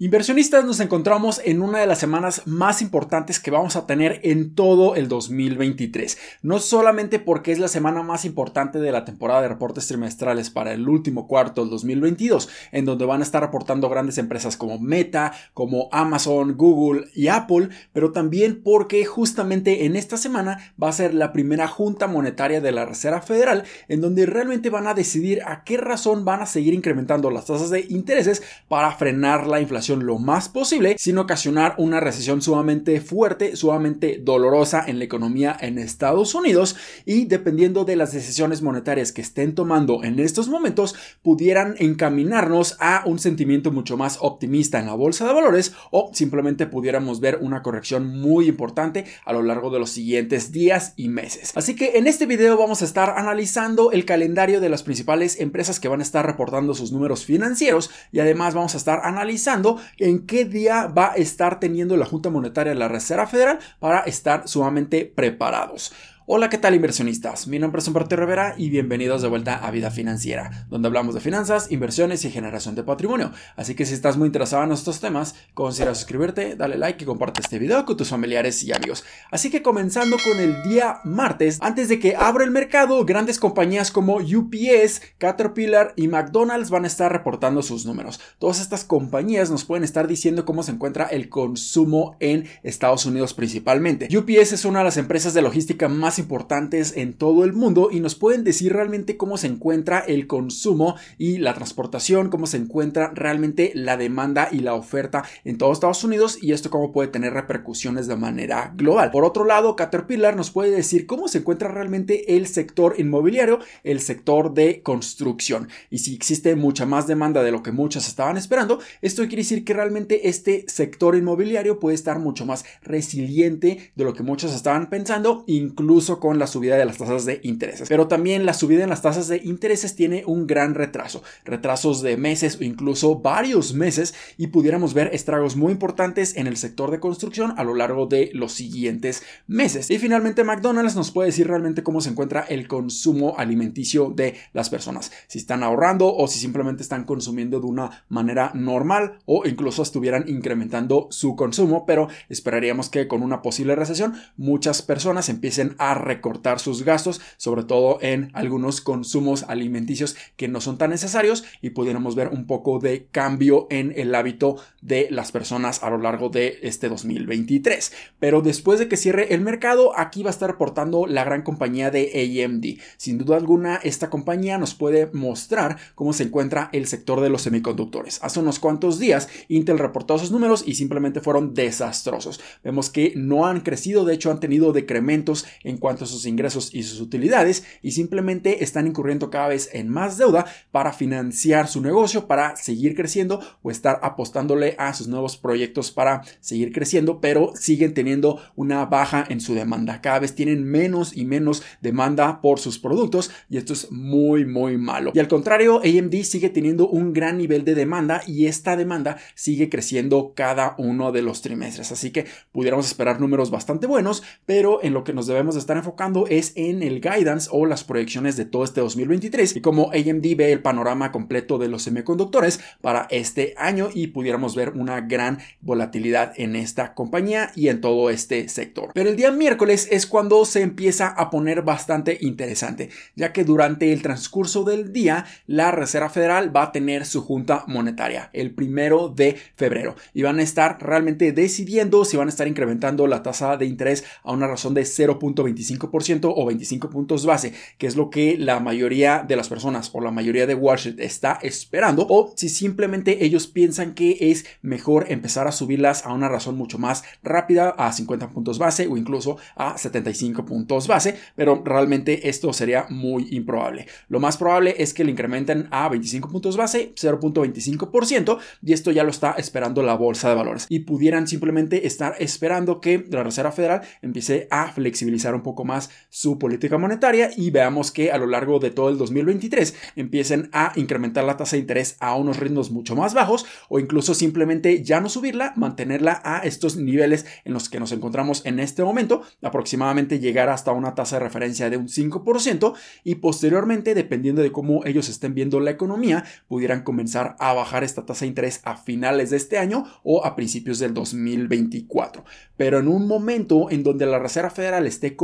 Inversionistas nos encontramos en una de las semanas más importantes que vamos a tener en todo el 2023. No solamente porque es la semana más importante de la temporada de reportes trimestrales para el último cuarto del 2022, en donde van a estar reportando grandes empresas como Meta, como Amazon, Google y Apple, pero también porque justamente en esta semana va a ser la primera junta monetaria de la Reserva Federal, en donde realmente van a decidir a qué razón van a seguir incrementando las tasas de intereses para frenar la inflación lo más posible sin ocasionar una recesión sumamente fuerte, sumamente dolorosa en la economía en Estados Unidos y dependiendo de las decisiones monetarias que estén tomando en estos momentos pudieran encaminarnos a un sentimiento mucho más optimista en la bolsa de valores o simplemente pudiéramos ver una corrección muy importante a lo largo de los siguientes días y meses. Así que en este video vamos a estar analizando el calendario de las principales empresas que van a estar reportando sus números financieros y además vamos a estar analizando en qué día va a estar teniendo la Junta Monetaria de la Reserva Federal para estar sumamente preparados. Hola, ¿qué tal inversionistas? Mi nombre es Humberto Rivera y bienvenidos de vuelta a Vida Financiera, donde hablamos de finanzas, inversiones y generación de patrimonio. Así que si estás muy interesado en estos temas, considera suscribirte, dale like y comparte este video con tus familiares y amigos. Así que comenzando con el día martes, antes de que abra el mercado, grandes compañías como UPS, Caterpillar y McDonald's van a estar reportando sus números. Todas estas compañías nos pueden estar diciendo cómo se encuentra el consumo en Estados Unidos principalmente. UPS es una de las empresas de logística más importantes en todo el mundo y nos pueden decir realmente cómo se encuentra el consumo y la transportación, cómo se encuentra realmente la demanda y la oferta en todos Estados Unidos y esto cómo puede tener repercusiones de manera global. Por otro lado, Caterpillar nos puede decir cómo se encuentra realmente el sector inmobiliario, el sector de construcción y si existe mucha más demanda de lo que muchos estaban esperando, esto quiere decir que realmente este sector inmobiliario puede estar mucho más resiliente de lo que muchos estaban pensando, incluso con la subida de las tasas de intereses. Pero también la subida en las tasas de intereses tiene un gran retraso, retrasos de meses o incluso varios meses y pudiéramos ver estragos muy importantes en el sector de construcción a lo largo de los siguientes meses. Y finalmente McDonald's nos puede decir realmente cómo se encuentra el consumo alimenticio de las personas, si están ahorrando o si simplemente están consumiendo de una manera normal o incluso estuvieran incrementando su consumo, pero esperaríamos que con una posible recesión muchas personas empiecen a recortar sus gastos, sobre todo en algunos consumos alimenticios que no son tan necesarios y pudiéramos ver un poco de cambio en el hábito de las personas a lo largo de este 2023. Pero después de que cierre el mercado, aquí va a estar reportando la gran compañía de AMD. Sin duda alguna, esta compañía nos puede mostrar cómo se encuentra el sector de los semiconductores. Hace unos cuantos días, Intel reportó sus números y simplemente fueron desastrosos. Vemos que no han crecido, de hecho han tenido decrementos en cuanto a sus ingresos y sus utilidades y simplemente están incurriendo cada vez en más deuda para financiar su negocio, para seguir creciendo o estar apostándole a sus nuevos proyectos para seguir creciendo, pero siguen teniendo una baja en su demanda. Cada vez tienen menos y menos demanda por sus productos y esto es muy muy malo. Y al contrario, AMD sigue teniendo un gran nivel de demanda y esta demanda sigue creciendo cada uno de los trimestres. Así que pudiéramos esperar números bastante buenos, pero en lo que nos debemos de estar enfocando es en el guidance o las proyecciones de todo este 2023 y como AMD ve el panorama completo de los semiconductores para este año y pudiéramos ver una gran volatilidad en esta compañía y en todo este sector. Pero el día miércoles es cuando se empieza a poner bastante interesante, ya que durante el transcurso del día la Reserva Federal va a tener su junta monetaria el primero de febrero y van a estar realmente decidiendo si van a estar incrementando la tasa de interés a una razón de 0.25 25% o 25 puntos base, que es lo que la mayoría de las personas o la mayoría de Wall Street está esperando, o si simplemente ellos piensan que es mejor empezar a subirlas a una razón mucho más rápida, a 50 puntos base o incluso a 75 puntos base, pero realmente esto sería muy improbable. Lo más probable es que le incrementen a 25 puntos base, 0.25%, y esto ya lo está esperando la bolsa de valores. Y pudieran simplemente estar esperando que la Reserva Federal empiece a flexibilizar un poco poco más su política monetaria y veamos que a lo largo de todo el 2023 empiecen a incrementar la tasa de interés a unos ritmos mucho más bajos o incluso simplemente ya no subirla, mantenerla a estos niveles en los que nos encontramos en este momento, aproximadamente llegar hasta una tasa de referencia de un 5% y posteriormente, dependiendo de cómo ellos estén viendo la economía, pudieran comenzar a bajar esta tasa de interés a finales de este año o a principios del 2024. Pero en un momento en donde la Reserva Federal esté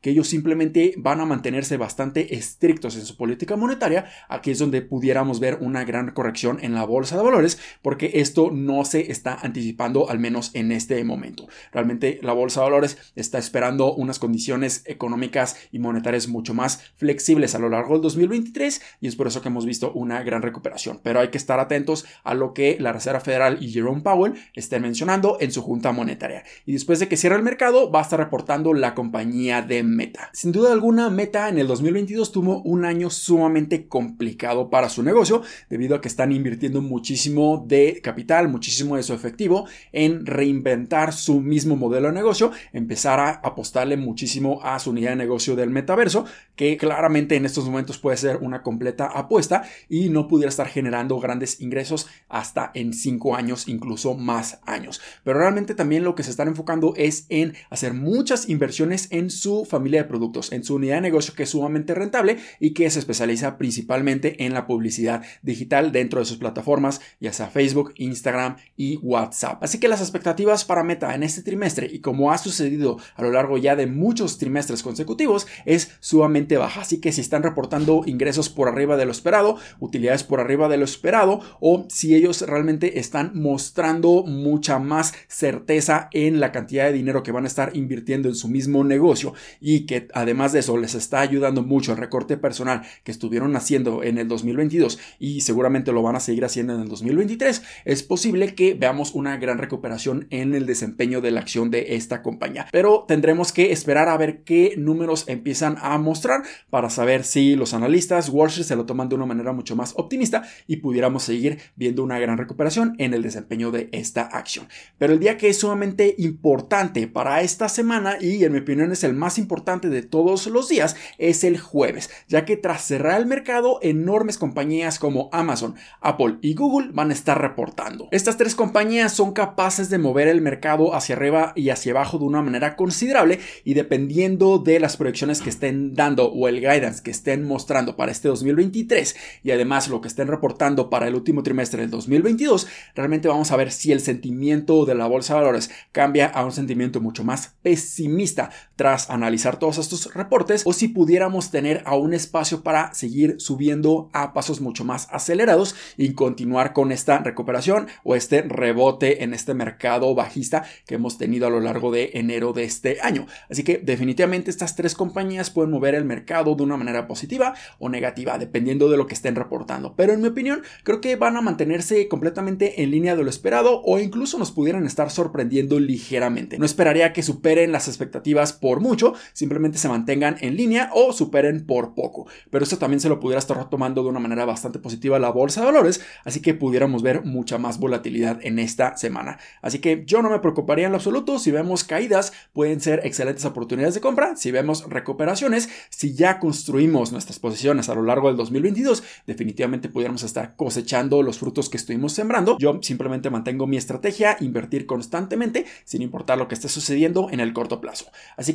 que ellos simplemente van a mantenerse bastante estrictos en su política monetaria, aquí es donde pudiéramos ver una gran corrección en la bolsa de valores, porque esto no se está anticipando al menos en este momento. Realmente la bolsa de valores está esperando unas condiciones económicas y monetarias mucho más flexibles a lo largo del 2023 y es por eso que hemos visto una gran recuperación. Pero hay que estar atentos a lo que la Reserva Federal y Jerome Powell estén mencionando en su junta monetaria. Y después de que cierre el mercado, va a estar reportando la compañía de Meta. Sin duda alguna, Meta en el 2022 tuvo un año sumamente complicado para su negocio debido a que están invirtiendo muchísimo de capital, muchísimo de su efectivo en reinventar su mismo modelo de negocio, empezar a apostarle muchísimo a su unidad de negocio del metaverso, que claramente en estos momentos puede ser una completa apuesta y no pudiera estar generando grandes ingresos hasta en cinco años, incluso más años. Pero realmente también lo que se están enfocando es en hacer muchas inversiones en su familia de productos, en su unidad de negocio que es sumamente rentable y que se especializa principalmente en la publicidad digital dentro de sus plataformas, ya sea Facebook, Instagram y WhatsApp. Así que las expectativas para Meta en este trimestre y como ha sucedido a lo largo ya de muchos trimestres consecutivos es sumamente baja. Así que si están reportando ingresos por arriba de lo esperado, utilidades por arriba de lo esperado o si ellos realmente están mostrando mucha más certeza en la cantidad de dinero que van a estar invirtiendo en su mismo negocio y que además de eso les está ayudando mucho el recorte personal que estuvieron haciendo en el 2022 y seguramente lo van a seguir haciendo en el 2023, es posible que veamos una gran recuperación en el desempeño de la acción de esta compañía. Pero tendremos que esperar a ver qué números empiezan a mostrar para saber si los analistas Wall se lo toman de una manera mucho más optimista y pudiéramos seguir viendo una gran recuperación en el desempeño de esta acción. Pero el día que es sumamente importante para esta semana y en mi opinión es el más importante de todos los días es el jueves, ya que tras cerrar el mercado enormes compañías como Amazon, Apple y Google van a estar reportando. Estas tres compañías son capaces de mover el mercado hacia arriba y hacia abajo de una manera considerable y dependiendo de las proyecciones que estén dando o el guidance que estén mostrando para este 2023 y además lo que estén reportando para el último trimestre del 2022, realmente vamos a ver si el sentimiento de la bolsa de valores cambia a un sentimiento mucho más pesimista tras analizar todos estos reportes o si pudiéramos tener a un espacio para seguir subiendo a pasos mucho más acelerados y continuar con esta recuperación o este rebote en este mercado bajista que hemos tenido a lo largo de enero de este año. Así que definitivamente estas tres compañías pueden mover el mercado de una manera positiva o negativa, dependiendo de lo que estén reportando. Pero en mi opinión, creo que van a mantenerse completamente en línea de lo esperado o incluso nos pudieran estar sorprendiendo ligeramente. No esperaría que superen las expectativas por mucho, simplemente se mantengan en línea o superen por poco. Pero esto también se lo pudiera estar tomando de una manera bastante positiva la bolsa de valores, así que pudiéramos ver mucha más volatilidad en esta semana. Así que yo no me preocuparía en lo absoluto si vemos caídas, pueden ser excelentes oportunidades de compra, si vemos recuperaciones, si ya construimos nuestras posiciones a lo largo del 2022, definitivamente pudiéramos estar cosechando los frutos que estuvimos sembrando. Yo simplemente mantengo mi estrategia, invertir constantemente, sin importar lo que esté sucediendo en el corto plazo. Así